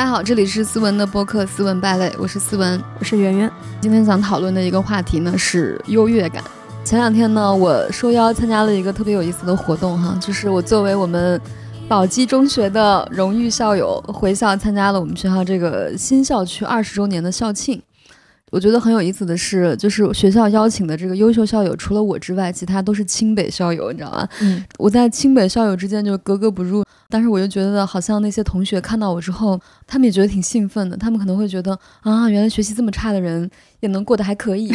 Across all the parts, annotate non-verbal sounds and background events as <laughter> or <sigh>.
大家好，这里是思文的播客《思文败类》，我是思文，我是圆圆。今天想讨论的一个话题呢是优越感。前两天呢，我受邀参加了一个特别有意思的活动哈，就是我作为我们宝鸡中学的荣誉校友，回校参加了我们学校这个新校区二十周年的校庆。我觉得很有意思的是，就是学校邀请的这个优秀校友，除了我之外，其他都是清北校友，你知道吗？嗯，我在清北校友之间就格格不入，但是我又觉得好像那些同学看到我之后，他们也觉得挺兴奋的，他们可能会觉得啊，原来学习这么差的人也能过得还可以。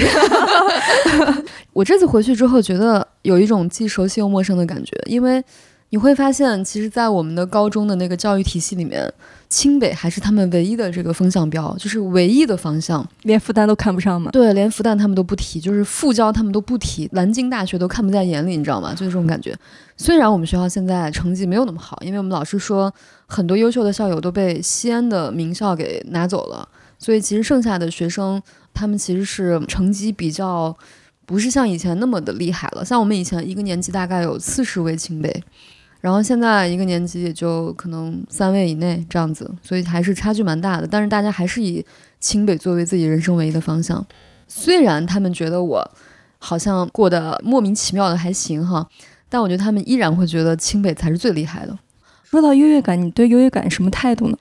<laughs> 我这次回去之后，觉得有一种既熟悉又陌生的感觉，因为你会发现，其实，在我们的高中的那个教育体系里面。清北还是他们唯一的这个风向标，就是唯一的方向，连复旦都看不上吗？对，连复旦他们都不提，就是复交他们都不提，南京大学都看不在眼里，你知道吗？就是这种感觉。虽然我们学校现在成绩没有那么好，因为我们老师说很多优秀的校友都被西安的名校给拿走了，所以其实剩下的学生他们其实是成绩比较不是像以前那么的厉害了。像我们以前一个年级大概有四十位清北。然后现在一个年级也就可能三位以内这样子，所以还是差距蛮大的。但是大家还是以清北作为自己人生唯一的方向。虽然他们觉得我好像过得莫名其妙的还行哈，但我觉得他们依然会觉得清北才是最厉害的。说到优越感，你对优越感什么态度呢？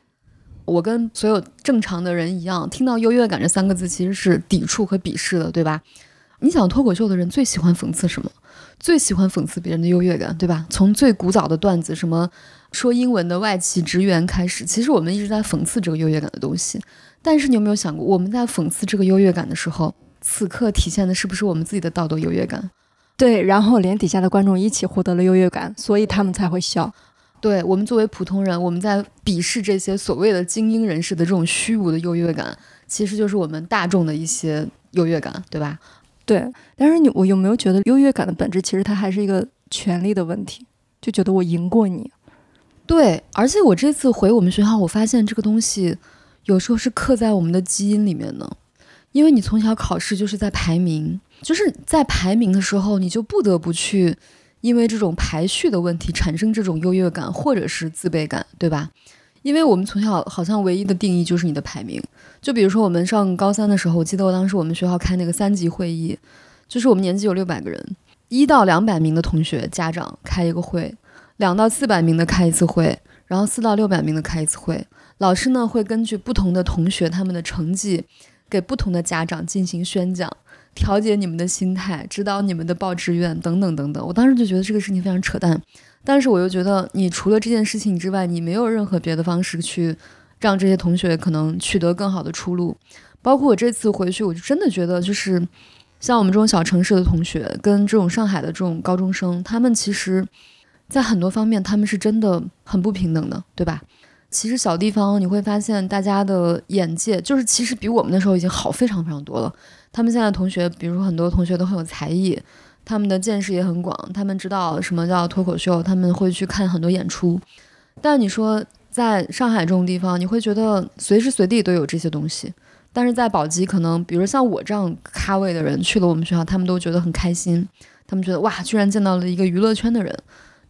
我跟所有正常的人一样，听到优越感这三个字其实是抵触和鄙视的，对吧？你想脱口秀的人最喜欢讽刺什么？最喜欢讽刺别人的优越感，对吧？从最古早的段子，什么说英文的外企职员开始，其实我们一直在讽刺这个优越感的东西。但是你有没有想过，我们在讽刺这个优越感的时候，此刻体现的是不是我们自己的道德优越感？对，然后连底下的观众一起获得了优越感，所以他们才会笑。对我们作为普通人，我们在鄙视这些所谓的精英人士的这种虚无的优越感，其实就是我们大众的一些优越感，对吧？对，但是你我有没有觉得优越感的本质其实它还是一个权力的问题？就觉得我赢过你。对，而且我这次回我们学校，我发现这个东西有时候是刻在我们的基因里面的，因为你从小考试就是在排名，就是在排名的时候，你就不得不去因为这种排序的问题产生这种优越感或者是自卑感，对吧？因为我们从小好像唯一的定义就是你的排名。就比如说我们上高三的时候，我记得我当时我们学校开那个三级会议，就是我们年级有六百个人，一到两百名的同学家长开一个会，两到四百名的开一次会，然后四到六百名的开一次会。老师呢会根据不同的同学他们的成绩，给不同的家长进行宣讲，调节你们的心态，指导你们的报志愿等等等等。我当时就觉得这个事情非常扯淡，但是我又觉得你除了这件事情之外，你没有任何别的方式去。让这些同学可能取得更好的出路，包括我这次回去，我就真的觉得，就是像我们这种小城市的同学，跟这种上海的这种高中生，他们其实，在很多方面，他们是真的很不平等的，对吧？其实小地方你会发现，大家的眼界就是其实比我们那时候已经好非常非常多了。他们现在同学，比如说很多同学都很有才艺，他们的见识也很广，他们知道什么叫脱口秀，他们会去看很多演出。但你说。在上海这种地方，你会觉得随时随地都有这些东西，但是在宝鸡，可能比如像我这样咖位的人去了我们学校，他们都觉得很开心，他们觉得哇，居然见到了一个娱乐圈的人。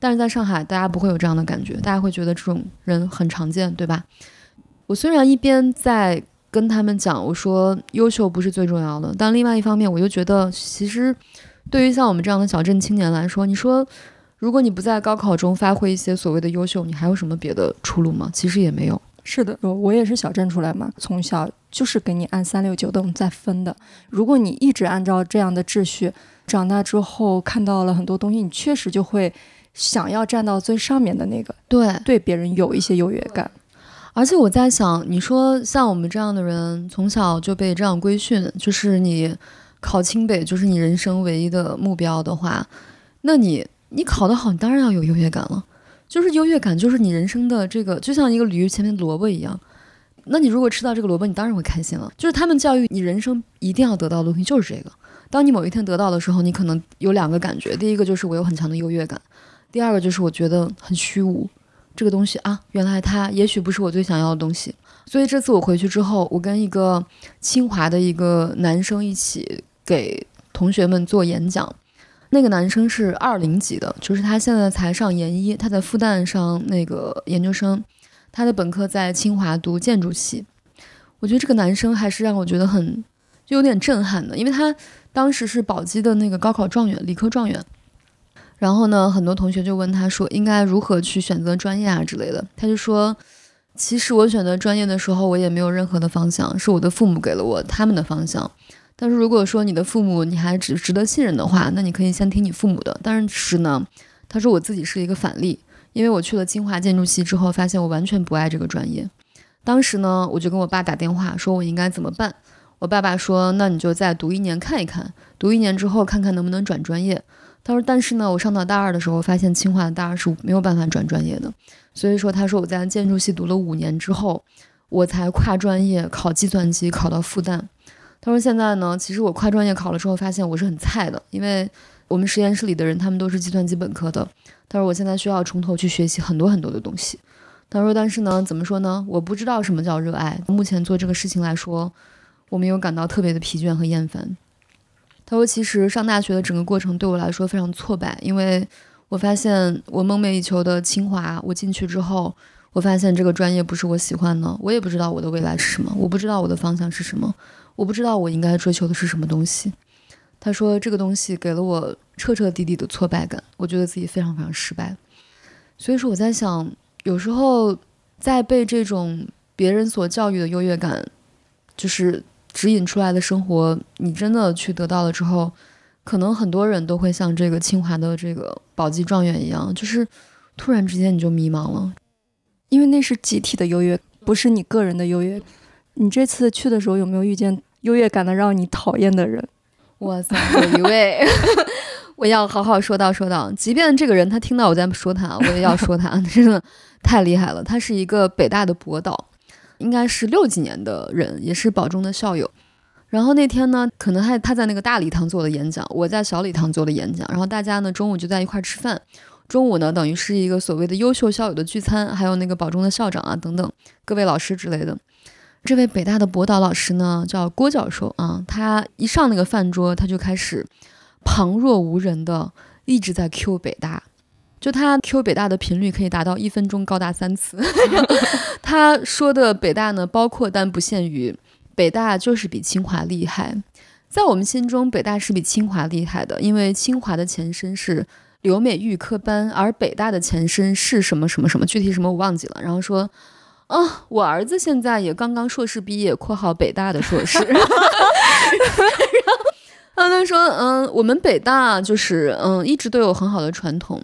但是在上海，大家不会有这样的感觉，大家会觉得这种人很常见，对吧？我虽然一边在跟他们讲，我说优秀不是最重要的，但另外一方面，我又觉得其实对于像我们这样的小镇青年来说，你说。如果你不在高考中发挥一些所谓的优秀，你还有什么别的出路吗？其实也没有。是的，我也是小镇出来嘛，从小就是给你按三六九等再分的。如果你一直按照这样的秩序，长大之后看到了很多东西，你确实就会想要站到最上面的那个，对，对别人有一些优越感。而且我在想，你说像我们这样的人，从小就被这样规训，就是你考清北就是你人生唯一的目标的话，那你。你考得好，你当然要有优越感了。就是优越感，就是你人生的这个，就像一个驴前面的萝卜一样。那你如果吃到这个萝卜，你当然会开心了。就是他们教育你，人生一定要得到的东西就是这个。当你某一天得到的时候，你可能有两个感觉：第一个就是我有很强的优越感；第二个就是我觉得很虚无。这个东西啊，原来它也许不是我最想要的东西。所以这次我回去之后，我跟一个清华的一个男生一起给同学们做演讲。那个男生是二零级的，就是他现在才上研一，他在复旦上那个研究生。他的本科在清华读建筑系。我觉得这个男生还是让我觉得很就有点震撼的，因为他当时是宝鸡的那个高考状元，理科状元。然后呢，很多同学就问他说，应该如何去选择专业啊之类的。他就说，其实我选择专业的时候，我也没有任何的方向，是我的父母给了我他们的方向。但是如果说你的父母你还值值得信任的话，那你可以先听你父母的。但是呢，他说我自己是一个反例，因为我去了清华建筑系之后，发现我完全不爱这个专业。当时呢，我就跟我爸打电话，说我应该怎么办。我爸爸说，那你就再读一年看一看，读一年之后看看能不能转专业。他说，但是呢，我上到大二的时候，发现清华的大二是没有办法转专业的。所以说，他说我在建筑系读了五年之后，我才跨专业考计算机，考到复旦。他说：“现在呢，其实我跨专业考了之后，发现我是很菜的，因为我们实验室里的人他们都是计算机本科的。他说我现在需要从头去学习很多很多的东西。他说，但是呢，怎么说呢？我不知道什么叫热爱。目前做这个事情来说，我没有感到特别的疲倦和厌烦。他说，其实上大学的整个过程对我来说非常挫败，因为我发现我梦寐以求的清华，我进去之后，我发现这个专业不是我喜欢的，我也不知道我的未来是什么，我不知道我的方向是什么。”我不知道我应该追求的是什么东西。他说这个东西给了我彻彻底底的挫败感，我觉得自己非常非常失败。所以说我在想，有时候在被这种别人所教育的优越感，就是指引出来的生活，你真的去得到了之后，可能很多人都会像这个清华的这个宝鸡状元一样，就是突然之间你就迷茫了，因为那是集体的优越，不是你个人的优越。你这次去的时候有没有遇见优越感的让你讨厌的人？哇塞，有一位，<laughs> 我要好好说道说道。即便这个人他听到我在说他，我也要说他，<laughs> 真的太厉害了。他是一个北大的博导，应该是六几年的人，也是保中的校友。然后那天呢，可能还他在那个大礼堂做了演讲，我在小礼堂做了演讲。然后大家呢中午就在一块吃饭，中午呢等于是一个所谓的优秀校友的聚餐，还有那个保中的校长啊等等各位老师之类的。这位北大的博导老师呢，叫郭教授啊。他一上那个饭桌，他就开始旁若无人的一直在 Q 北大，就他 Q 北大的频率可以达到一分钟高达三次。<laughs> 他说的北大呢，包括但不限于北大就是比清华厉害。在我们心中，北大是比清华厉害的，因为清华的前身是留美预科班，而北大的前身是什么什么什么，具体什么我忘记了。然后说。啊，我儿子现在也刚刚硕士毕业（括号北大的硕士）。然后，他说：“嗯，我们北大就是嗯，一直都有很好的传统。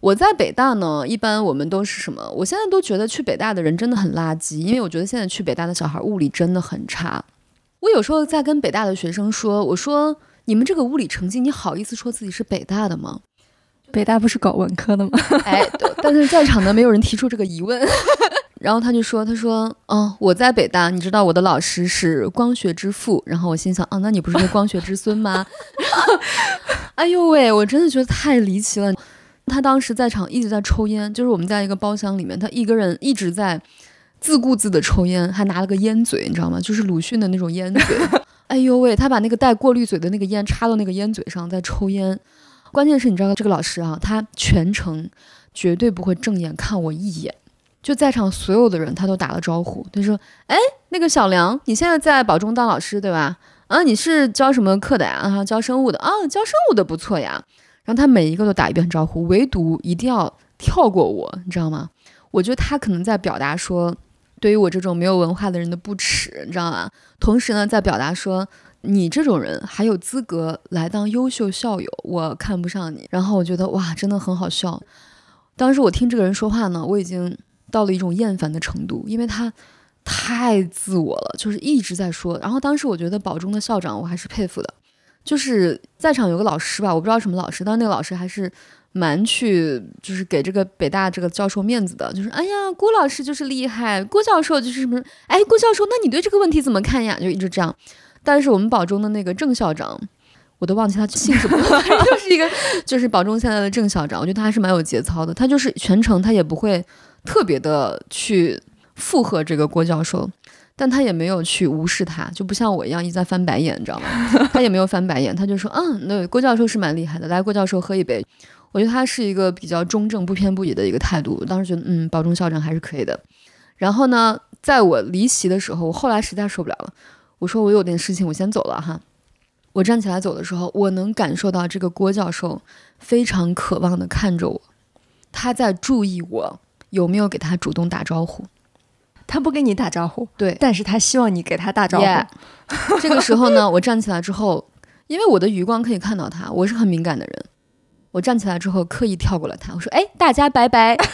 我在北大呢，一般我们都是什么？我现在都觉得去北大的人真的很垃圾，因为我觉得现在去北大的小孩物理真的很差。我有时候在跟北大的学生说，我说你们这个物理成绩，你好意思说自己是北大的吗？北大不是搞文科的吗？哎，但是在场的没有人提出这个疑问。”然后他就说：“他说，嗯，我在北大，你知道我的老师是光学之父。然后我心想，啊，那你不是光学之孙吗？然 <laughs> 后哎呦喂，我真的觉得太离奇了。他当时在场一直在抽烟，就是我们在一个包厢里面，他一个人一直在自顾自的抽烟，还拿了个烟嘴，你知道吗？就是鲁迅的那种烟嘴。<laughs> 哎呦喂，他把那个带过滤嘴的那个烟插到那个烟嘴上，在抽烟。关键是你知道这个老师啊，他全程绝对不会正眼看我一眼。”就在场所有的人，他都打了招呼。他说：“哎，那个小梁，你现在在保中当老师对吧？啊，你是教什么课的呀？啊，教生物的啊，教生物的不错呀。”然后他每一个都打一遍招呼，唯独一定要跳过我，你知道吗？我觉得他可能在表达说，对于我这种没有文化的人的不耻，你知道吗？同时呢，在表达说，你这种人还有资格来当优秀校友，我看不上你。然后我觉得哇，真的很好笑。当时我听这个人说话呢，我已经。到了一种厌烦的程度，因为他太自我了，就是一直在说。然后当时我觉得保中的校长我还是佩服的，就是在场有个老师吧，我不知道什么老师，但那个老师还是蛮去，就是给这个北大这个教授面子的，就是哎呀，郭老师就是厉害，郭教授就是什么，哎，郭教授，那你对这个问题怎么看呀？就一直这样。但是我们保中的那个郑校长，我都忘记他姓什么了，就是一个，就是保中现在的郑校长，我觉得他还是蛮有节操的，他就是全程他也不会。特别的去附和这个郭教授，但他也没有去无视他，就不像我一样一再翻白眼，你知道吗？<laughs> 他也没有翻白眼，他就说：“嗯，那郭教授是蛮厉害的，来，郭教授喝一杯。”我觉得他是一个比较中正、不偏不倚的一个态度。当时觉得，嗯，保中校长还是可以的。然后呢，在我离席的时候，我后来实在受不了了，我说我有点事情，我先走了哈。我站起来走的时候，我能感受到这个郭教授非常渴望的看着我，他在注意我有没有给他主动打招呼。他不跟你打招呼，对，但是他希望你给他打招呼。Yeah <laughs> 这个时候呢，我站起来之后，因为我的余光可以看到他，我是很敏感的人。我站起来之后，刻意跳过了他，我说：“哎，大家拜拜。<laughs> ”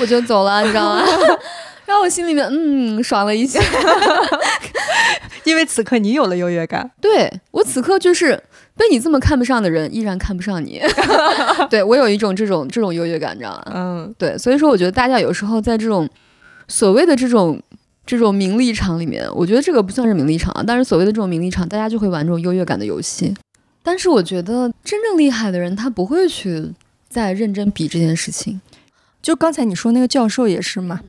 我就走了，你知道吗？<laughs> 然后我心里面嗯爽了一下。因为此刻你有了优越感。对我此刻就是被你这么看不上的人，依然看不上你。<laughs> 对我有一种这种这种优越感，你知道吗？嗯，对，所以说我觉得大家有时候在这种所谓的这种这种名利场里面，我觉得这个不算是名利场啊，但是所谓的这种名利场，大家就会玩这种优越感的游戏。但是我觉得真正厉害的人，他不会去再认真比这件事情。就刚才你说那个教授也是嘛，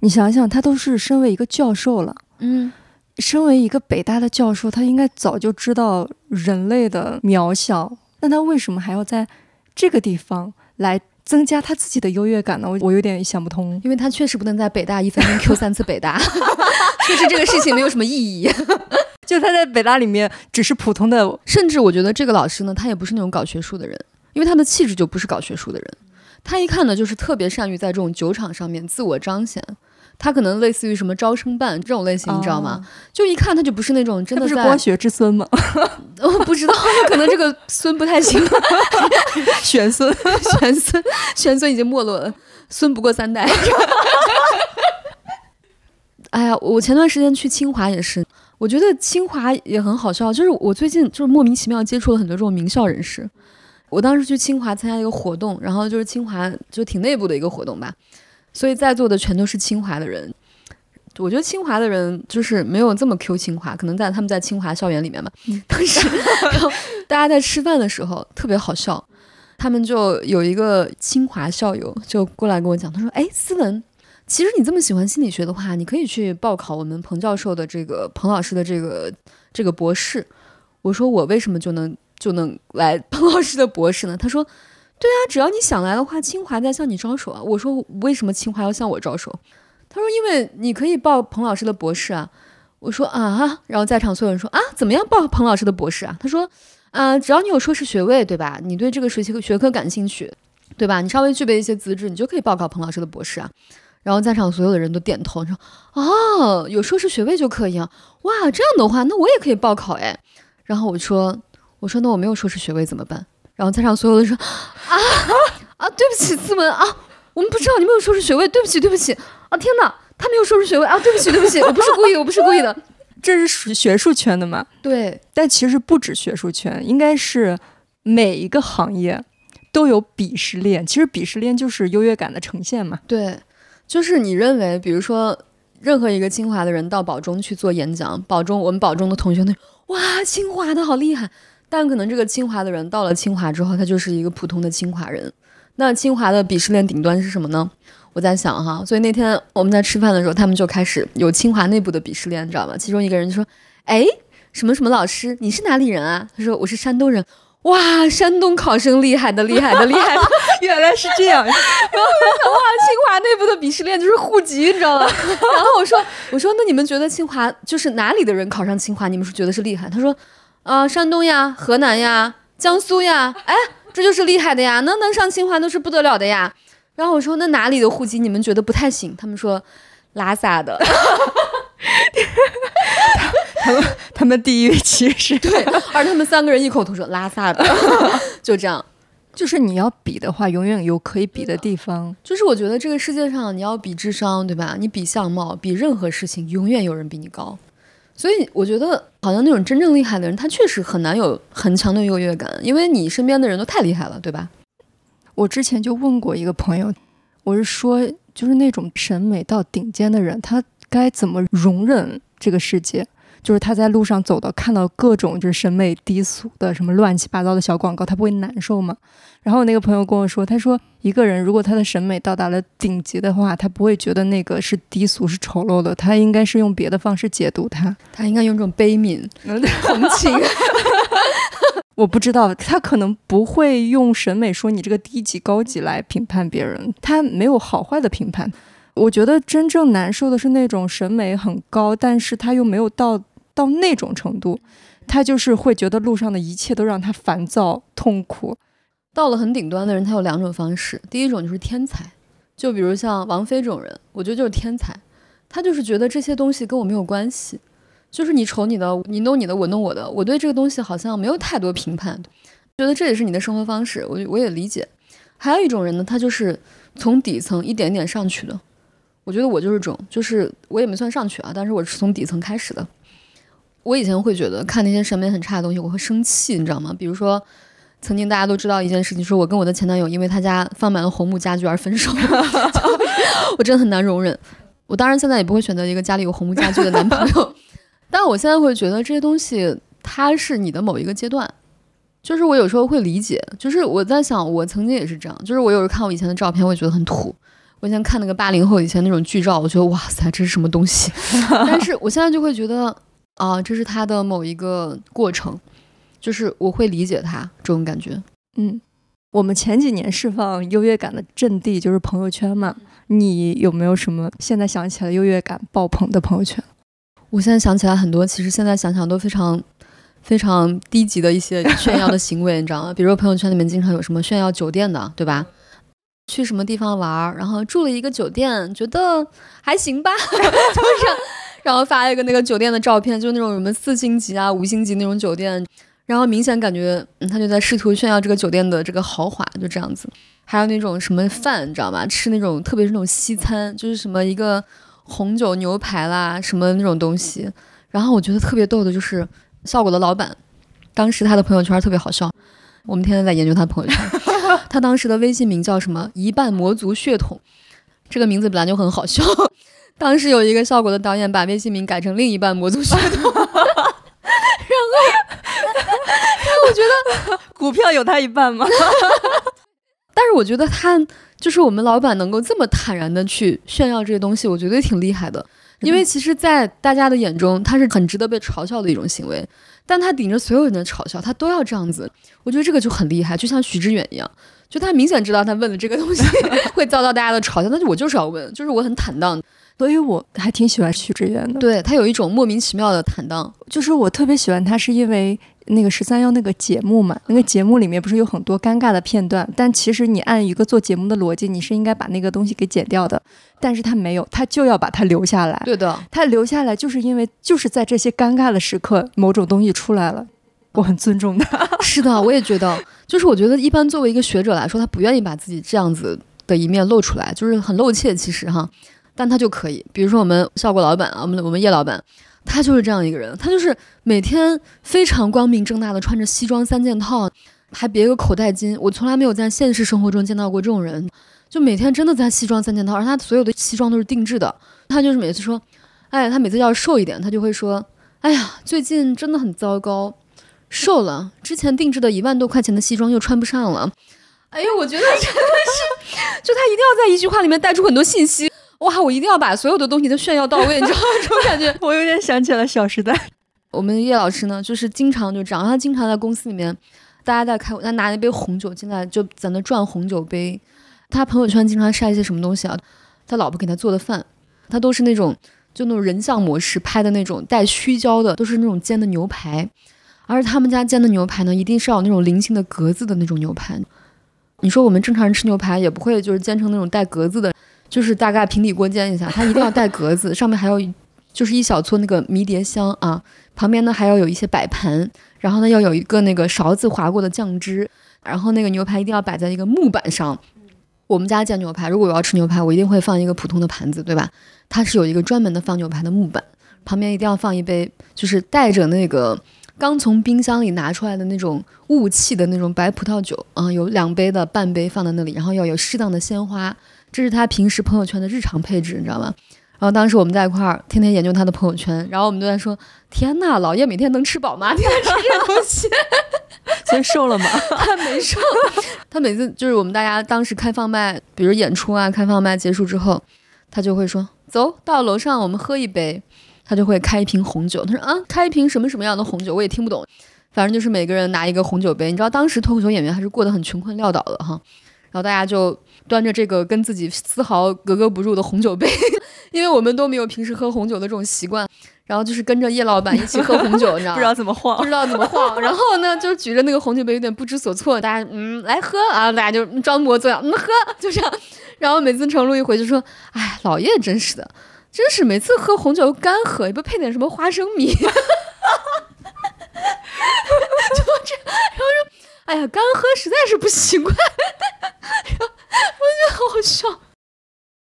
你想想，他都是身为一个教授了。嗯，身为一个北大的教授，他应该早就知道人类的渺小，那他为什么还要在这个地方来增加他自己的优越感呢？我 <laughs> 我有点想不通。因为他确实不能在北大一分钟 Q 三次北大，<laughs> 确实这个事情没有什么意义。<laughs> 就他在北大里面只是普通的，甚至我觉得这个老师呢，他也不是那种搞学术的人，因为他的气质就不是搞学术的人。他一看呢，就是特别善于在这种酒场上面自我彰显。他可能类似于什么招生办这种类型，你知道吗？就一看他就不是那种真的是光学之孙吗？我 <laughs> 不知道，可能这个孙不太行，<laughs> 玄孙。玄孙玄孙已经没落了，孙不过三代。<laughs> 哎呀，我前段时间去清华也是，我觉得清华也很好笑，就是我最近就是莫名其妙接触了很多这种名校人士。我当时去清华参加一个活动，然后就是清华就挺内部的一个活动吧，所以在座的全都是清华的人。我觉得清华的人就是没有这么 Q 清华，可能在他们在清华校园里面嘛。当时，<laughs> 大家在吃饭的时候特别好笑，他们就有一个清华校友就过来跟我讲，他说：“哎，思文，其实你这么喜欢心理学的话，你可以去报考我们彭教授的这个彭老师的这个这个博士。”我说：“我为什么就能就能来 <laughs> 彭老师的博士呢？”他说：“对啊，只要你想来的话，清华在向你招手啊。”我说：“为什么清华要向我招手？”他说：“因为你可以报彭老师的博士啊。”我说：“啊。”然后在场所有人说：“啊，怎么样报彭老师的博士啊？”他说：“啊，只要你有硕士学位，对吧？你对这个学学学科感兴趣，对吧？你稍微具备一些资质，你就可以报考彭老师的博士啊。”然后在场所有的人都点头说：“哦，有硕士学位就可以啊！哇，这样的话，那我也可以报考哎。”然后我说：“我说那我没有硕士学位怎么办？”然后在场所有的人说：“啊啊，对不起，思文啊，我们不知道你没有硕士学位，对不起，对不起啊！天哪，他没有硕士学位啊！对不起，对不起，我不是故意的，我不是故意的。<laughs> 这是属于学术圈的嘛？对，但其实不止学术圈，应该是每一个行业都有鄙视链。其实鄙视链就是优越感的呈现嘛。对，就是你认为，比如说，任何一个清华的人到保中去做演讲，保中我们保中的同学那，哇，清华的好厉害。但可能这个清华的人到了清华之后，他就是一个普通的清华人。那清华的鄙视链顶端是什么呢？我在想哈，所以那天我们在吃饭的时候，他们就开始有清华内部的鄙视链，你知道吗？其中一个人就说：“哎，什么什么老师，你是哪里人啊？”他说：“我是山东人。”哇，山东考生厉害的，厉害的，厉害的！<laughs> 原来是这样，<laughs> 然后我讲哇，清华内部的鄙视链就是户籍，你知道吗？然后我说，我说，那你们觉得清华就是哪里的人考上清华，你们是觉得是厉害？他说，啊、山东呀，河南呀，江苏呀，哎，这就是厉害的呀，那能上清华都是不得了的呀。然后我说，那哪里的户籍你们觉得不太行？他们说，拉萨的。<laughs> 他们地域歧视。对，而他们三个人异口同声，拉萨的，<laughs> 就这样。就是你要比的话，永远有可以比的地方。就是我觉得这个世界上，你要比智商，对吧？你比相貌，比任何事情，永远有人比你高。所以我觉得，好像那种真正厉害的人，他确实很难有很强的优越感，因为你身边的人都太厉害了，对吧？我之前就问过一个朋友，我是说，就是那种审美到顶尖的人，他该怎么容忍这个世界？就是他在路上走的看到各种就是审美低俗的什么乱七八糟的小广告，他不会难受吗？然后我那个朋友跟我说，他说一个人如果他的审美到达了顶级的话，他不会觉得那个是低俗是丑陋的，他应该是用别的方式解读它。他应该用这种悲悯、同情。我不知道，他可能不会用审美说你这个低级高级来评判别人，他没有好坏的评判。我觉得真正难受的是那种审美很高，但是他又没有到到那种程度，他就是会觉得路上的一切都让他烦躁痛苦。到了很顶端的人，他有两种方式，第一种就是天才，就比如像王菲这种人，我觉得就是天才，他就是觉得这些东西跟我没有关系，就是你瞅你的，你弄你的，我弄我的，我对这个东西好像没有太多评判，觉得这也是你的生活方式，我我也理解。还有一种人呢，他就是从底层一点点上去的。我觉得我就是这种，就是我也没算上去啊，但是我是从底层开始的。我以前会觉得看那些审美很差的东西，我会生气，你知道吗？比如说，曾经大家都知道一件事情，说我跟我的前男友因为他家放满了红木家具而分手，<laughs> 我真的很难容忍。我当然现在也不会选择一个家里有红木家具的男朋友，但我现在会觉得这些东西它是你的某一个阶段，就是我有时候会理解，就是我在想，我曾经也是这样，就是我有时候看我以前的照片，会觉得很土。我以前看那个八零后以前那种剧照，我觉得哇塞，这是什么东西？<laughs> 但是我现在就会觉得啊，这是他的某一个过程，就是我会理解他这种感觉。嗯，我们前几年释放优越感的阵地就是朋友圈嘛，你有没有什么现在想起来优越感爆棚的朋友圈？我现在想起来很多，其实现在想想都非常非常低级的一些 <laughs> 炫耀的行为，你知道吗？比如朋友圈里面经常有什么炫耀酒店的，对吧？去什么地方玩，然后住了一个酒店，觉得还行吧，<laughs> 就是，然后发了一个那个酒店的照片，就那种什么四星级啊、五星级那种酒店，然后明显感觉他就在试图炫耀这个酒店的这个豪华，就这样子。还有那种什么饭，你知道吗？吃那种特别是那种西餐，就是什么一个红酒牛排啦，什么那种东西。然后我觉得特别逗的就是效果的老板，当时他的朋友圈特别好笑，我们天天在研究他朋友圈。<laughs> 他当时的微信名叫什么？一半魔族血统，这个名字本来就很好笑。<laughs> 当时有一个效果的导演把微信名改成另一半魔族血统，<laughs> 然后，然后我觉得股票有他一半吗？<laughs> 但是我觉得他就是我们老板能够这么坦然的去炫耀这些东西，我觉得挺厉害的。因为其实，在大家的眼中，他是很值得被嘲笑的一种行为。但他顶着所有人的嘲笑，他都要这样子，我觉得这个就很厉害，就像许知远一样，就他明显知道他问了这个东西 <laughs> 会遭到大家的嘲笑，但是我就是要问，就是我很坦荡，所以我还挺喜欢许知远的。对他有一种莫名其妙的坦荡，就是我特别喜欢他，是因为。那个十三幺那个节目嘛，那个节目里面不是有很多尴尬的片段，但其实你按一个做节目的逻辑，你是应该把那个东西给剪掉的，但是他没有，他就要把它留下来。对的，他留下来就是因为就是在这些尴尬的时刻，某种东西出来了，我很尊重他。<laughs> 是的，我也觉得，就是我觉得一般作为一个学者来说，他不愿意把自己这样子的一面露出来，就是很露怯，其实哈，但他就可以，比如说我们效果老板啊，我们我们叶老板。他就是这样一个人，他就是每天非常光明正大的穿着西装三件套，还别个口袋巾。我从来没有在现实生活中见到过这种人，就每天真的在西装三件套，而他所有的西装都是定制的。他就是每次说，哎，他每次要瘦一点，他就会说，哎呀，最近真的很糟糕，瘦了，之前定制的一万多块钱的西装又穿不上了。哎呦，我觉得真的是，就他一定要在一句话里面带出很多信息。哇！我一定要把所有的东西都炫耀到位，你知道吗？这种感觉，<laughs> 我有点想起了《小时代》。我们叶老师呢，就是经常就这样，他经常在公司里面，大家在开会，他拿一杯红酒进来，就在那转红酒杯。他朋友圈经常晒一些什么东西啊？他老婆给他做的饭，他都是那种就那种人像模式拍的那种带虚焦的，都是那种煎的牛排。而他们家煎的牛排呢，一定是要那种菱形的格子的那种牛排。你说我们正常人吃牛排也不会就是煎成那种带格子的。就是大概平底锅煎一下，它一定要带格子，上面还要就是一小撮那个迷迭香啊，旁边呢还要有一些摆盘，然后呢要有一个那个勺子划过的酱汁，然后那个牛排一定要摆在一个木板上。我们家煎牛排，如果我要吃牛排，我一定会放一个普通的盘子，对吧？它是有一个专门的放牛排的木板，旁边一定要放一杯，就是带着那个刚从冰箱里拿出来的那种雾气的那种白葡萄酒啊，有两杯的半杯放在那里，然后要有适当的鲜花。这是他平时朋友圈的日常配置，你知道吗？然后当时我们在一块儿，天天研究他的朋友圈，然后我们都在说：天呐，老叶每天能吃饱吗？<laughs> 天天吃这东西，先瘦了吗？<laughs> 他没瘦，他每次就是我们大家当时开放麦，比如演出啊，开放麦结束之后，他就会说：走到楼上，我们喝一杯。他就会开一瓶红酒，他说：啊，开一瓶什么什么样的红酒？我也听不懂。反正就是每个人拿一个红酒杯，你知道当时脱口秀演员还是过得很穷困潦倒的哈，然后大家就端着这个跟自己丝毫格格不入的红酒杯，<laughs> 因为我们都没有平时喝红酒的这种习惯，然后就是跟着叶老板一起喝红酒，你知道吗？不知道怎么晃，不知道怎么晃，然后呢，就举着那个红酒杯，有点不知所措。大家嗯来喝啊，大家就装模作样嗯喝，就这样。然后每次程璐一回就说：“哎，老叶真是的，真是每次喝红酒干喝，也不配点什么花生米。<laughs> ”就这，然后说：“哎呀，干喝实在是不习惯。”然后我觉得好笑。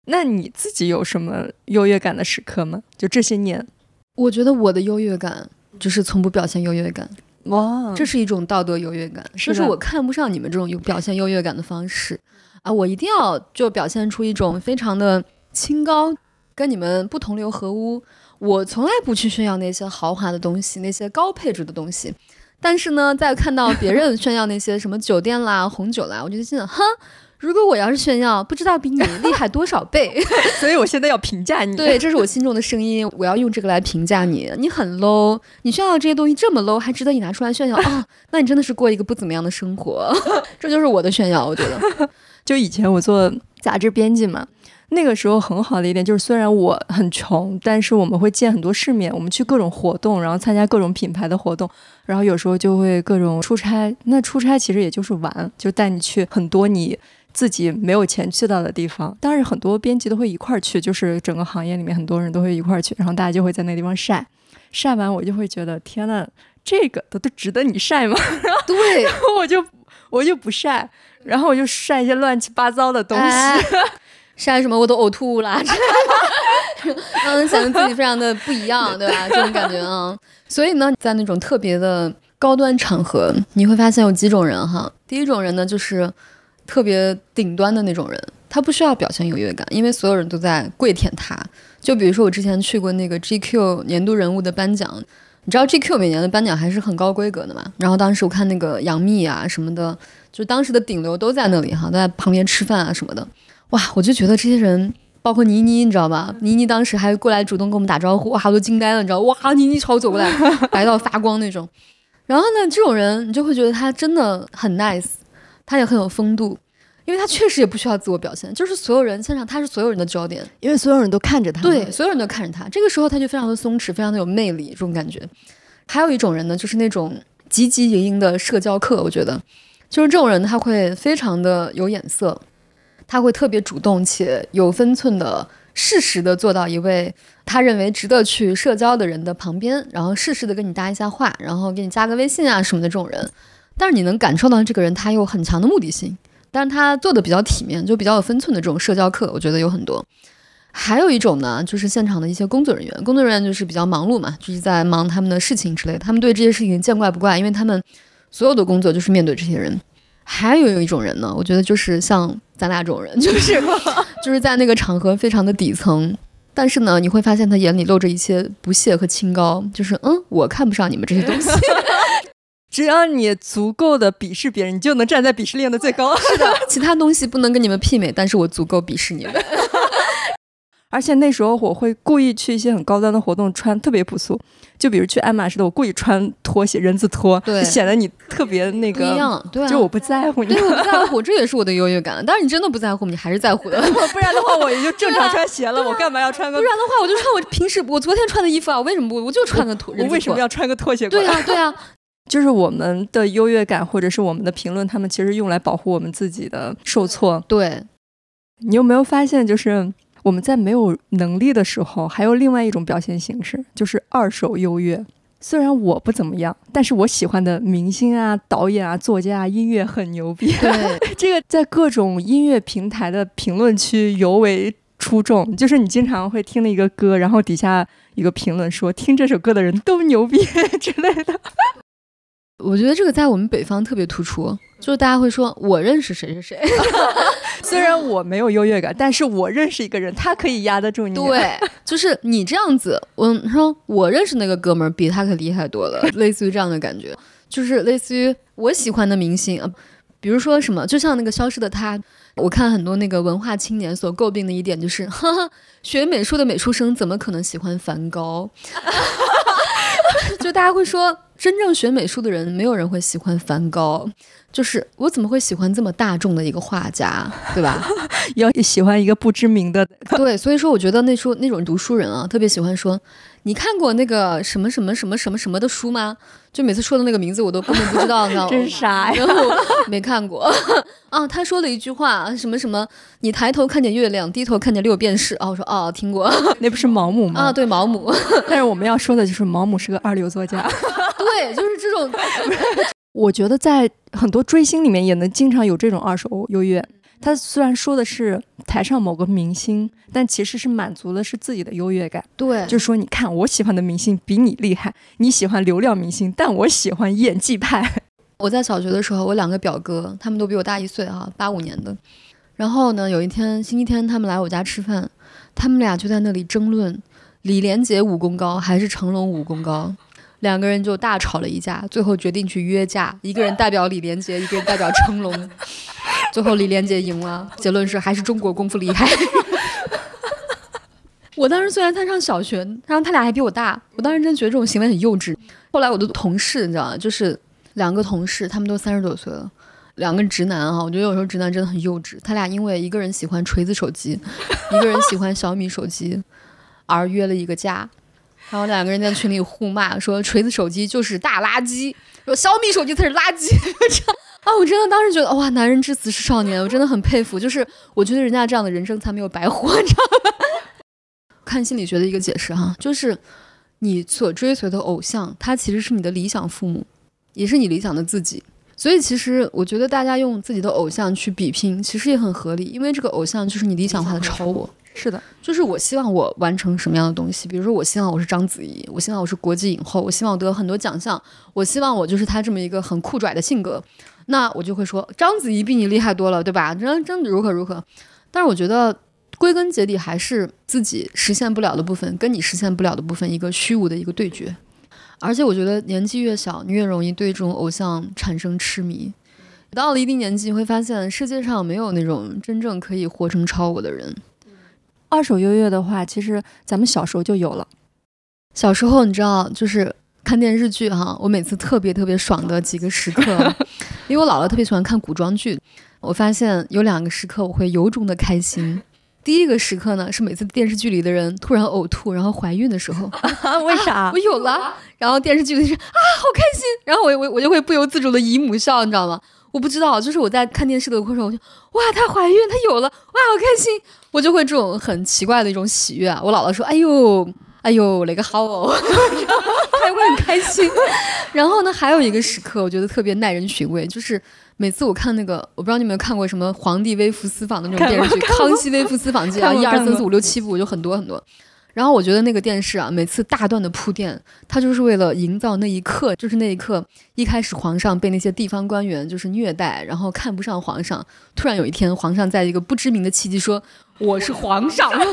那你自己有什么优越感的时刻吗？就这些年，我觉得我的优越感就是从不表现优越感。哇，这是一种道德优越感，是就是我看不上你们这种有表现优越感的方式啊！我一定要就表现出一种非常的清高，跟你们不同流合污。我从来不去炫耀那些豪华的东西，那些高配置的东西。但是呢，在看到别人炫耀那些什么酒店啦、红酒啦，我就心想，哼，如果我要是炫耀，不知道比你厉害多少倍。<laughs> 所以我现在要评价你。对，这是我心中的声音，我要用这个来评价你。你很 low，你炫耀这些东西这么 low，还值得你拿出来炫耀啊？那你真的是过一个不怎么样的生活。<laughs> 这就是我的炫耀，我觉得。<laughs> 就以前我做杂志编辑嘛，那个时候很好的一点就是，虽然我很穷，但是我们会见很多世面，我们去各种活动，然后参加各种品牌的活动，然后有时候就会各种出差。那出差其实也就是玩，就带你去很多你自己没有钱去到的地方。当然，很多编辑都会一块儿去，就是整个行业里面很多人都会一块儿去，然后大家就会在那个地方晒。晒完我就会觉得，天呐，这个都都值得你晒吗？<laughs> 对，我就我就不晒，然后我就晒一些乱七八糟的东西。哎晒什么我都呕吐啦，<laughs> 嗯，显得自己非常的不一样，对吧？这种感觉啊。所以呢，在那种特别的高端场合，你会发现有几种人哈。第一种人呢，就是特别顶端的那种人，他不需要表现优越感，因为所有人都在跪舔他。就比如说我之前去过那个 GQ 年度人物的颁奖，你知道 GQ 每年的颁奖还是很高规格的嘛？然后当时我看那个杨幂啊什么的，就当时的顶流都在那里哈，都在旁边吃饭啊什么的。哇，我就觉得这些人，包括倪妮，你知道吧？倪妮当时还过来主动跟我们打招呼，哇，我都惊呆了，你知道？哇，倪妮朝我走过来，白到发光那种。然后呢，这种人你就会觉得他真的很 nice，他也很有风度，因为他确实也不需要自我表现，就是所有人现场他是所有人的焦点，因为所有人都看着他。对，所有人都看着他。这个时候他就非常的松弛，非常的有魅力，这种感觉。还有一种人呢，就是那种汲汲营营的社交客，我觉得，就是这种人他会非常的有眼色。他会特别主动且有分寸的、适时的坐到一位他认为值得去社交的人的旁边，然后适时的跟你搭一下话，然后给你加个微信啊什么的这种人。但是你能感受到这个人他有很强的目的性，但是他做的比较体面，就比较有分寸的这种社交客，我觉得有很多。还有一种呢，就是现场的一些工作人员，工作人员就是比较忙碌嘛，就是在忙他们的事情之类的，他们对这些事情见怪不怪，因为他们所有的工作就是面对这些人。还有一种人呢，我觉得就是像咱俩这种人，就是就是在那个场合非常的底层，但是呢，你会发现他眼里露着一些不屑和清高，就是嗯，我看不上你们这些东西。<laughs> 只要你足够的鄙视别人，你就能站在鄙视链的最高。是的，其他东西不能跟你们媲美，但是我足够鄙视你们。而且那时候我会故意去一些很高端的活动，穿特别朴素，就比如去爱马仕的，我故意穿拖鞋、人字拖，就，显得你特别那个不一样。对、啊，就我不在乎你，对，我不在乎，<laughs> 这也是我的优越感。但是你真的不在乎，你还是在乎的。不然的话，我也就正常穿鞋了。我干嘛要穿个？不然的话，我就穿我平时我昨天穿的衣服啊。我为什么不？我就穿个拖。<laughs> 我为什么要穿个拖鞋？对啊，对啊。<laughs> 就是我们的优越感，或者是我们的评论，他们其实用来保护我们自己的受挫。对，你有没有发现，就是我们在没有能力的时候，还有另外一种表现形式，就是二手优越。虽然我不怎么样，但是我喜欢的明星啊、导演啊、作家啊、音乐很牛逼。对，<laughs> 这个在各种音乐平台的评论区尤为出众。就是你经常会听了一个歌，然后底下一个评论说听这首歌的人都牛逼 <laughs> 之类的。我觉得这个在我们北方特别突出，就是大家会说我认识谁谁谁，<laughs> 虽然我没有优越感，但是我认识一个人，他可以压得住你。对，<laughs> 就是你这样子，我说我认识那个哥们儿比他可厉害多了，类似于这样的感觉，就是类似于我喜欢的明星啊，比如说什么，就像那个消失的他，我看很多那个文化青年所诟病的一点就是，<laughs> 哈哈，学美术的美术生怎么可能喜欢梵高？就大家会说，真正学美术的人，没有人会喜欢梵高。就是我怎么会喜欢这么大众的一个画家，对吧？<laughs> 要喜欢一个不知名的，对，所以说我觉得那时候那种读书人啊，特别喜欢说，你看过那个什么什么什么什么什么的书吗？就每次说的那个名字我都根本不知道，你知道吗？<laughs> 真傻呀！然后没看过 <laughs> 啊，他说了一句话，什么什么，你抬头看见月亮，低头看见六便士啊。我说哦，听过，<laughs> 那不是毛姆吗？啊，对，毛姆。但是我们要说的就是毛姆是个二流作家。对，就是这种。我觉得在很多追星里面也能经常有这种二手优越。他虽然说的是台上某个明星，但其实是满足的是自己的优越感。对，就说你看我喜欢的明星比你厉害，你喜欢流量明星，但我喜欢演技派。<laughs> 我在小学的时候，我两个表哥，他们都比我大一岁啊，八五年的。然后呢，有一天星期天，他们来我家吃饭，他们俩就在那里争论李连杰武功高还是成龙武功高。两个人就大吵了一架，最后决定去约架，一个人代表李连杰，一个人代表成龙。最后李连杰赢了，结论是还是中国功夫厉害。<laughs> 我当时虽然他上小学，然后他俩还比我大，我当时真觉得这种行为很幼稚。后来我的同事，你知道吗？就是两个同事，他们都三十多岁了，两个直男啊，我觉得有时候直男真的很幼稚。他俩因为一个人喜欢锤子手机，一个人喜欢小米手机，而约了一个架。然后两个人在群里互骂，说锤子手机就是大垃圾，说小米手机才是垃圾。<laughs> 啊，我真的当时觉得哇，男人至死是少年，我真的很佩服。就是我觉得人家这样的人生才没有白活，你知道吗？<laughs> 看心理学的一个解释哈，就是你所追随的偶像，他其实是你的理想父母，也是你理想的自己。所以其实我觉得大家用自己的偶像去比拼，其实也很合理，因为这个偶像就是你理想化的超我。是的，就是我希望我完成什么样的东西，比如说我希望我是章子怡，我希望我是国际影后，我希望我得很多奖项，我希望我就是他这么一个很酷拽的性格，那我就会说章子怡比你厉害多了，对吧？真真如何如何？但是我觉得归根结底还是自己实现不了的部分，跟你实现不了的部分一个虚无的一个对决。而且我觉得年纪越小，你越容易对这种偶像产生痴迷。到了一定年纪，你会发现世界上没有那种真正可以活成超我的人。二手优越的话，其实咱们小时候就有了。小时候你知道，就是看电视剧哈，我每次特别特别爽的几个时刻，<laughs> 因为我姥姥特别喜欢看古装剧，我发现有两个时刻我会由衷的开心。第一个时刻呢，是每次电视剧里的人突然呕吐，然后怀孕的时候，<laughs> 为啥？我有了，然后电视剧里是啊，好开心，然后我我我就会不由自主的姨母笑，你知道吗？我不知道，就是我在看电视的过程中，我就哇，她怀孕，她有了，哇，好开心，我就会这种很奇怪的一种喜悦。我姥姥说，哎呦，哎呦，那个好哦，<laughs> 她会很开心。然后呢，还有一个时刻，我觉得特别耐人寻味，就是每次我看那个，我不知道你有没有看过什么《皇帝微服私访》的那种电视剧，《康熙微服私访记》啊，一二三四五六七部，就很多很多。然后我觉得那个电视啊，每次大段的铺垫，它就是为了营造那一刻，就是那一刻，一开始皇上被那些地方官员就是虐待，然后看不上皇上，突然有一天皇上在一个不知名的契机说我是皇上啊，皇上，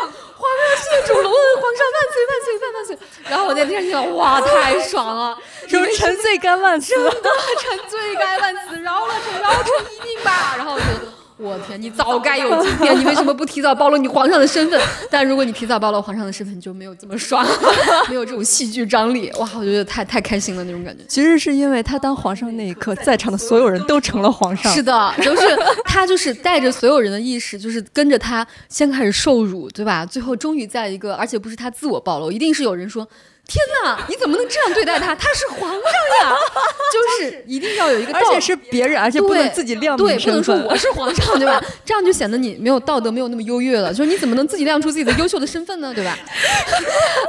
皇上谢主隆恩，皇上万岁万岁万万岁！然后我在电视上，哇，太爽了，是不是臣罪该万死？真的臣罪该万死，饶了臣，饶臣一命吧。然后我就。我天，你早该有今天！你为什么不提早暴露你皇上的身份？但如果你提早暴露皇上的身份，就没有这么爽，<laughs> 没有这种戏剧张力。哇，我觉得太太开心了那种感觉。其实是因为他当皇上那一刻，在场的所有人都成了皇上。是的，就是他就是带着所有人的意识，就是跟着他先开始受辱，对吧？最后终于在一个，而且不是他自我暴露，一定是有人说。天哪！你怎么能这样对待他？<laughs> 他是皇上呀！<laughs> 就是一定要有一个，而且是别人，而且不能自己亮对，不能说我是皇上，对吧？这样就显得你没有道德，没有那么优越了。就是你怎么能自己亮出自己的优秀的身份呢？对吧？<laughs>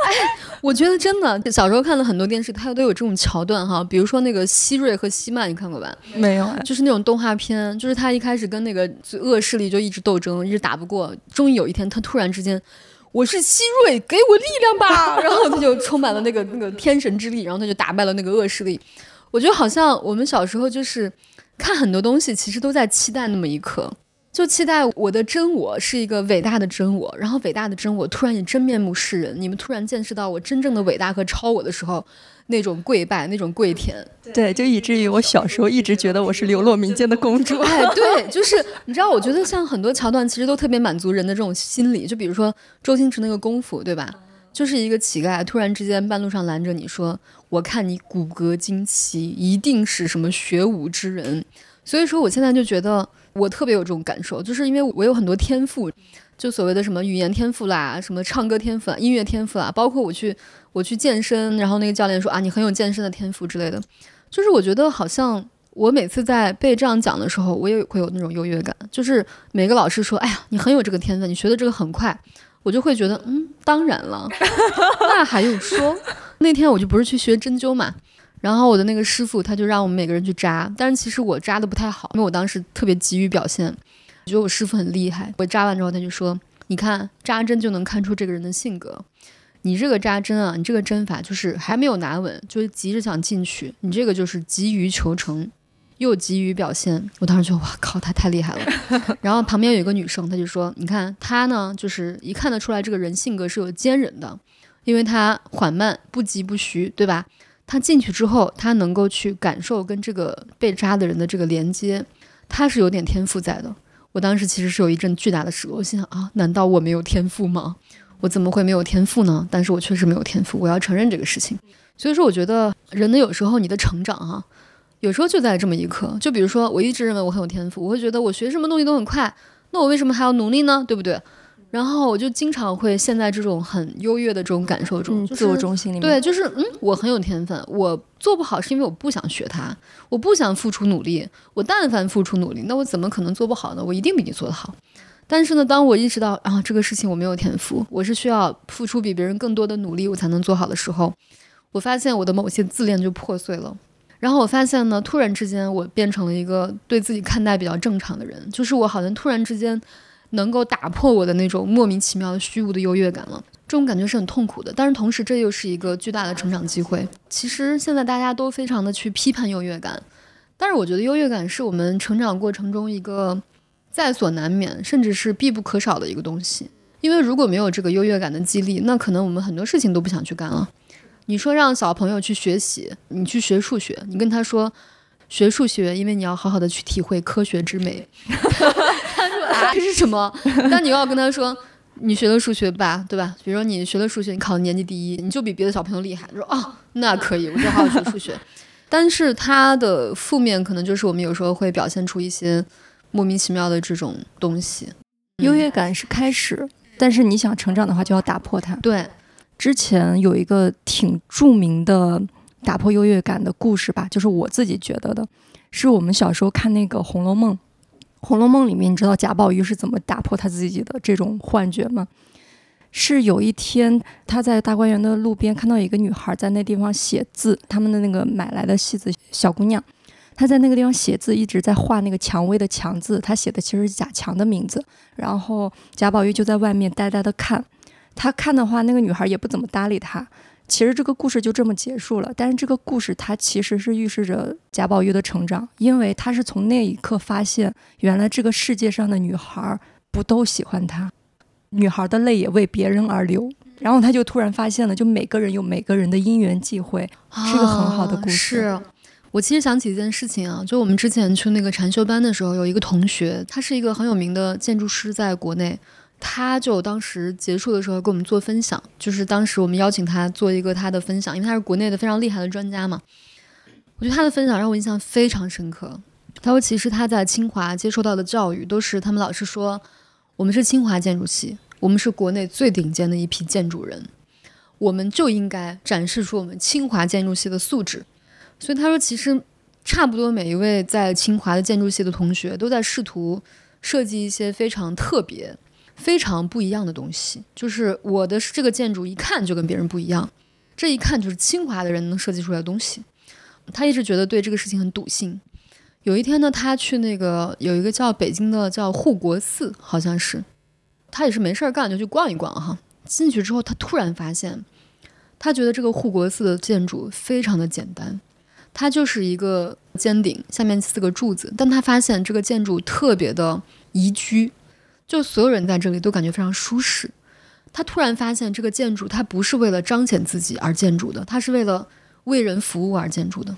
哎，我觉得真的，小时候看了很多电视，它都有这种桥段哈。比如说那个希瑞和希曼，你看过吧？没有，就是那种动画片，就是他一开始跟那个恶势力就一直斗争，一直打不过，终于有一天他突然之间。我是希瑞，给我力量吧！<laughs> 然后他就充满了那个那个天神之力，然后他就打败了那个恶势力。我觉得好像我们小时候就是看很多东西，其实都在期待那么一刻，就期待我的真我是一个伟大的真我，然后伟大的真我突然以真面目示人，你们突然见识到我真正的伟大和超我的时候。那种跪拜，那种跪舔，对，就以至于我小时候一直觉得我是流落民间的公主。<laughs> 哎，对，就是你知道，我觉得像很多桥段其实都特别满足人的这种心理。就比如说周星驰那个功夫，对吧？就是一个乞丐突然之间半路上拦着你说：“我看你骨骼惊奇，一定是什么学武之人。”所以说，我现在就觉得我特别有这种感受，就是因为我有很多天赋，就所谓的什么语言天赋啦，什么唱歌天赋啊，音乐天赋啊，包括我去我去健身，然后那个教练说啊，你很有健身的天赋之类的，就是我觉得好像我每次在被这样讲的时候，我也会有那种优越感，就是每个老师说，哎呀，你很有这个天分，你学的这个很快。我就会觉得，嗯，当然了，<laughs> 那还用说？那天我就不是去学针灸嘛，然后我的那个师傅他就让我们每个人去扎，但是其实我扎的不太好，因为我当时特别急于表现，我觉得我师傅很厉害。我扎完之后，他就说：“你看扎针就能看出这个人的性格，你这个扎针啊，你这个针法就是还没有拿稳，就是急着想进去，你这个就是急于求成。”又急于表现，我当时就哇靠，他太厉害了。然后旁边有一个女生，她就说：“你看他呢，就是一看得出来这个人性格是有坚韧的，因为他缓慢不疾不徐，对吧？他进去之后，他能够去感受跟这个被扎的人的这个连接，他是有点天赋在的。我当时其实是有一阵巨大的失落，我心想啊，难道我没有天赋吗？我怎么会没有天赋呢？但是我确实没有天赋，我要承认这个事情。所以说，我觉得人的有时候你的成长哈。”有时候就在这么一刻，就比如说，我一直认为我很有天赋，我会觉得我学什么东西都很快，那我为什么还要努力呢？对不对？然后我就经常会陷在这种很优越的这种感受中，自我中心里面。对，就是嗯，我很有天分，我做不好是因为我不想学它，我不想付出努力。我但凡付出努力，那我怎么可能做不好呢？我一定比你做得好。但是呢，当我意识到啊，这个事情我没有天赋，我是需要付出比别人更多的努力，我才能做好的时候，我发现我的某些自恋就破碎了。然后我发现呢，突然之间我变成了一个对自己看待比较正常的人，就是我好像突然之间能够打破我的那种莫名其妙的虚无的优越感了。这种感觉是很痛苦的，但是同时这又是一个巨大的成长机会。其实现在大家都非常的去批判优越感，但是我觉得优越感是我们成长过程中一个在所难免，甚至是必不可少的一个东西。因为如果没有这个优越感的激励，那可能我们很多事情都不想去干了。你说让小朋友去学习，你去学数学，你跟他说学数学，因为你要好好的去体会科学之美。他说啊，这是什么？那你要跟他说，你学了数学吧，对吧？比如说你学了数学，你考了年级第一，你就比别的小朋友厉害。说哦，那可以，我就好好学数学。<laughs> 但是他的负面可能就是我们有时候会表现出一些莫名其妙的这种东西。优越感是开始，但是你想成长的话，就要打破它。对。之前有一个挺著名的打破优越感的故事吧，就是我自己觉得的，是我们小时候看那个《红楼梦》。《红楼梦》里面，你知道贾宝玉是怎么打破他自己的这种幻觉吗？是有一天他在大观园的路边看到一个女孩在那地方写字，他们的那个买来的戏子小姑娘，她在那个地方写字，一直在画那个蔷薇的蔷字，他写的其实是贾强的名字。然后贾宝玉就在外面呆呆的看。他看的话，那个女孩也不怎么搭理他。其实这个故事就这么结束了。但是这个故事它其实是预示着贾宝玉的成长，因为他是从那一刻发现，原来这个世界上的女孩不都喜欢他，女孩的泪也为别人而流。然后他就突然发现了，就每个人有每个人的因缘际会，是个很好的故事。是我其实想起一件事情啊，就我们之前去那个禅修班的时候，有一个同学，他是一个很有名的建筑师，在国内。他就当时结束的时候跟我们做分享，就是当时我们邀请他做一个他的分享，因为他是国内的非常厉害的专家嘛。我觉得他的分享让我印象非常深刻。他说，其实他在清华接受到的教育都是他们老师说，我们是清华建筑系，我们是国内最顶尖的一批建筑人，我们就应该展示出我们清华建筑系的素质。所以他说，其实差不多每一位在清华的建筑系的同学都在试图设计一些非常特别。非常不一样的东西，就是我的这个建筑一看就跟别人不一样，这一看就是清华的人能设计出来的东西。他一直觉得对这个事情很笃信。有一天呢，他去那个有一个叫北京的叫护国寺，好像是，他也是没事儿干就去逛一逛哈。进去之后，他突然发现，他觉得这个护国寺的建筑非常的简单，它就是一个尖顶，下面四个柱子，但他发现这个建筑特别的宜居。就所有人在这里都感觉非常舒适。他突然发现，这个建筑它不是为了彰显自己而建筑的，它是为了为人服务而建筑的。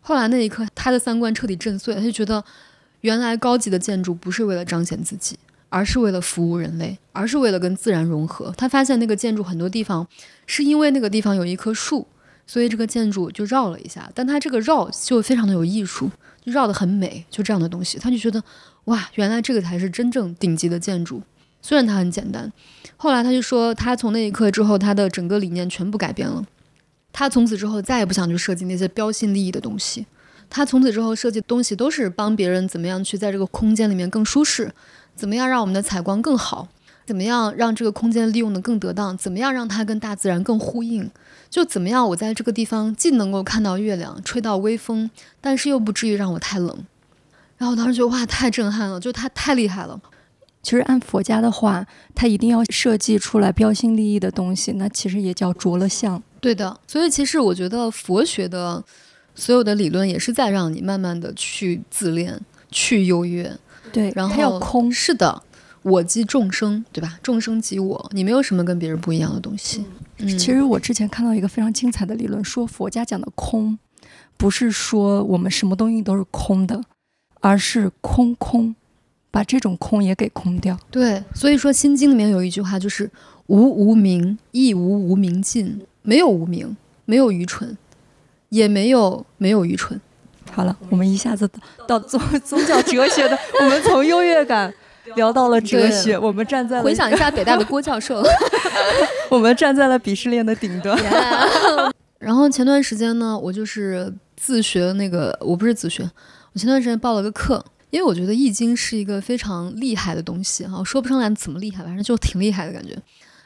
后来那一刻，他的三观彻底震碎，他就觉得，原来高级的建筑不是为了彰显自己，而是为了服务人类，而是为了跟自然融合。他发现那个建筑很多地方是因为那个地方有一棵树，所以这个建筑就绕了一下，但它这个绕就非常的有艺术，就绕得很美，就这样的东西，他就觉得哇，原来这个才是真正顶级的建筑。虽然它很简单，后来他就说，他从那一刻之后，他的整个理念全部改变了。他从此之后再也不想去设计那些标新立异的东西。他从此之后设计东西都是帮别人怎么样去在这个空间里面更舒适，怎么样让我们的采光更好，怎么样让这个空间利用的更得当，怎么样让它跟大自然更呼应，就怎么样我在这个地方既能够看到月亮，吹到微风，但是又不至于让我太冷。然后我当时觉得哇，太震撼了，就他太厉害了。其实按佛家的话，他一定要设计出来标新立异的东西，那其实也叫着了相。对的，所以其实我觉得佛学的所有的理论也是在让你慢慢的去自恋、去优越。对，然后要空。是的，我即众生，对吧？众生即我，你没有什么跟别人不一样的东西。嗯，其实我之前看到一个非常精彩的理论，说佛家讲的空，不是说我们什么东西都是空的，而是空空。把这种空也给空掉。对，所以说《心经》里面有一句话，就是“无无明，亦无无明尽”，没有无明，没有愚蠢，也没有没有愚蠢。好了，我们一下子到宗宗教哲学的，我们从优越感聊到了哲学。我们站在回想一下北大的郭教授，<laughs> 我们站在了鄙视链的顶端。<laughs> 然后前段时间呢，我就是自学那个，我不是自学，我前段时间报了个课。因为我觉得《易经》是一个非常厉害的东西哈，说不上来怎么厉害，反正就挺厉害的感觉。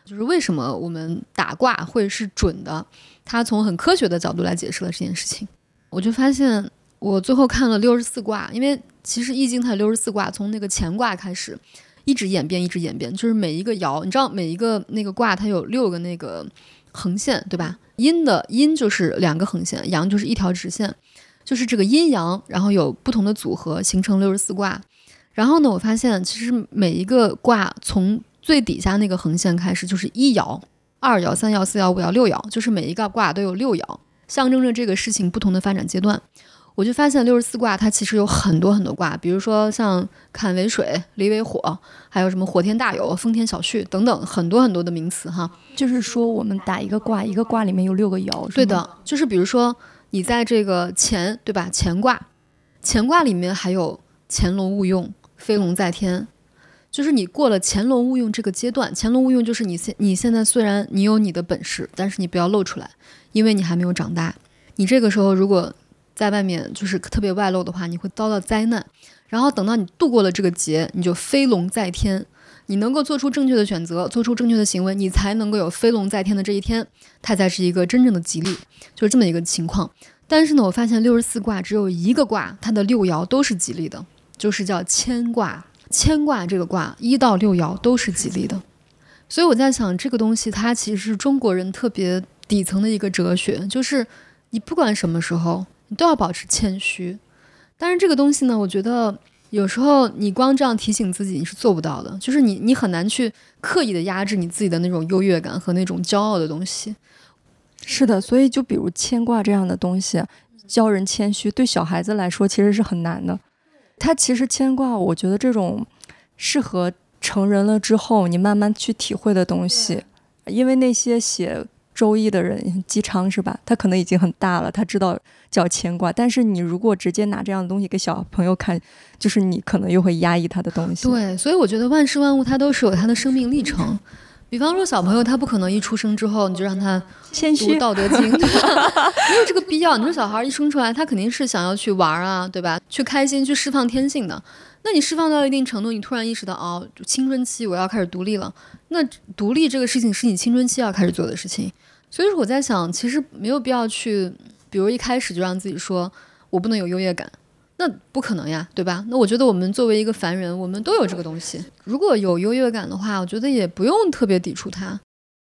就是为什么我们打卦会是准的，它从很科学的角度来解释了这件事情。我就发现，我最后看了六十四卦，因为其实《易经》它六十四卦，从那个乾卦开始，一直演变，一直演变，就是每一个爻，你知道每一个那个卦它有六个那个横线，对吧？阴的阴就是两个横线，阳就是一条直线。就是这个阴阳，然后有不同的组合，形成六十四卦。然后呢，我发现其实每一个卦从最底下那个横线开始就是一爻、二爻、三爻、四爻、五爻、六爻，就是每一个卦都有六爻，象征着这个事情不同的发展阶段。我就发现六十四卦它其实有很多很多卦，比如说像坎为水、离为火，还有什么火天大有、风天小畜等等很多很多的名词哈。就是说我们打一个卦，一个卦里面有六个爻。对的，就是比如说。你在这个乾对吧？乾卦，乾卦里面还有潜龙勿用，飞龙在天，就是你过了潜龙勿用这个阶段。潜龙勿用就是你现你现在虽然你有你的本事，但是你不要露出来，因为你还没有长大。你这个时候如果在外面就是特别外露的话，你会遭到灾难。然后等到你度过了这个劫，你就飞龙在天。你能够做出正确的选择，做出正确的行为，你才能够有飞龙在天的这一天，它才是一个真正的吉利，就是这么一个情况。但是呢，我发现六十四卦只有一个卦，它的六爻都是吉利的，就是叫牵卦。牵卦这个卦一到六爻都是吉利的，所以我在想，这个东西它其实是中国人特别底层的一个哲学，就是你不管什么时候，你都要保持谦虚。但是这个东西呢，我觉得。有时候你光这样提醒自己，你是做不到的。就是你，你很难去刻意的压制你自己的那种优越感和那种骄傲的东西。是的，所以就比如牵挂这样的东西，教人谦虚，对小孩子来说其实是很难的。他其实牵挂，我觉得这种适合成人了之后你慢慢去体会的东西，因为那些写。周易的人，姬昌是吧？他可能已经很大了，他知道叫牵挂。但是你如果直接拿这样的东西给小朋友看，就是你可能又会压抑他的东西。对，所以我觉得万事万物它都是有它的生命历程。比方说小朋友，他不可能一出生之后你就让他谦虚《道德经》，<laughs> 没有这个必要。你说小孩一生出来，他肯定是想要去玩啊，对吧？去开心，去释放天性的。那你释放到一定程度，你突然意识到，哦，青春期我要开始独立了。那独立这个事情是你青春期要开始做的事情。所以说我在想，其实没有必要去，比如一开始就让自己说我不能有优越感，那不可能呀，对吧？那我觉得我们作为一个凡人，我们都有这个东西。如果有优越感的话，我觉得也不用特别抵触它。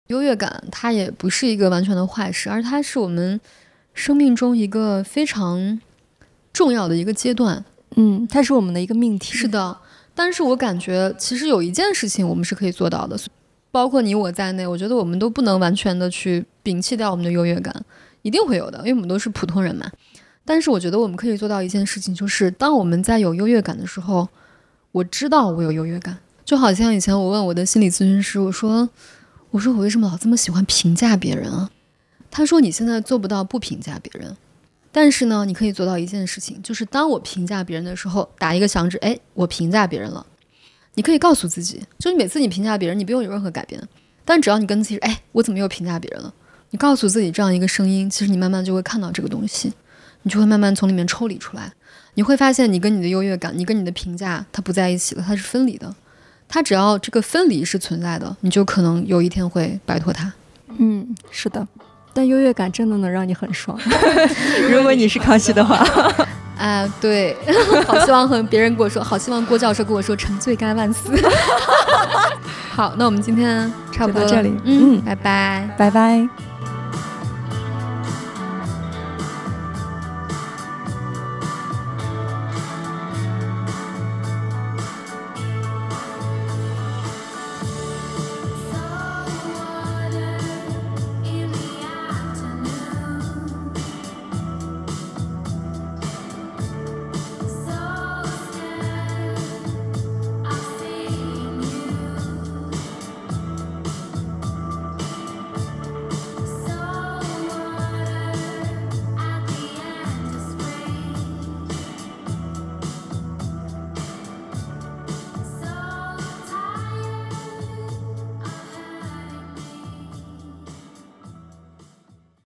优越感它也不是一个完全的坏事，而它是我们生命中一个非常重要的一个阶段。嗯，它是我们的一个命题。是的，但是我感觉其实有一件事情我们是可以做到的。包括你我在内，我觉得我们都不能完全的去摒弃掉我们的优越感，一定会有的，因为我们都是普通人嘛。但是我觉得我们可以做到一件事情，就是当我们在有优越感的时候，我知道我有优越感。就好像以前我问我的心理咨询师，我说，我说我为什么老这么喜欢评价别人啊？他说你现在做不到不评价别人，但是呢，你可以做到一件事情，就是当我评价别人的时候，打一个响指，哎，我评价别人了。你可以告诉自己，就是每次你评价别人，你不用有任何改变，但只要你跟自己说，哎，我怎么又评价别人了？你告诉自己这样一个声音，其实你慢慢就会看到这个东西，你就会慢慢从里面抽离出来。你会发现，你跟你的优越感，你跟你的评价，它不在一起了，它是分离的。它只要这个分离是存在的，你就可能有一天会摆脱它。嗯，是的。但优越感真的能让你很爽，<laughs> 如果你是康熙的话。啊，对，<laughs> 好希望和别人跟我说，好希望郭教授跟我说“臣罪该万死”。<laughs> 好，那我们今天差不多到这里，嗯，拜拜，拜拜。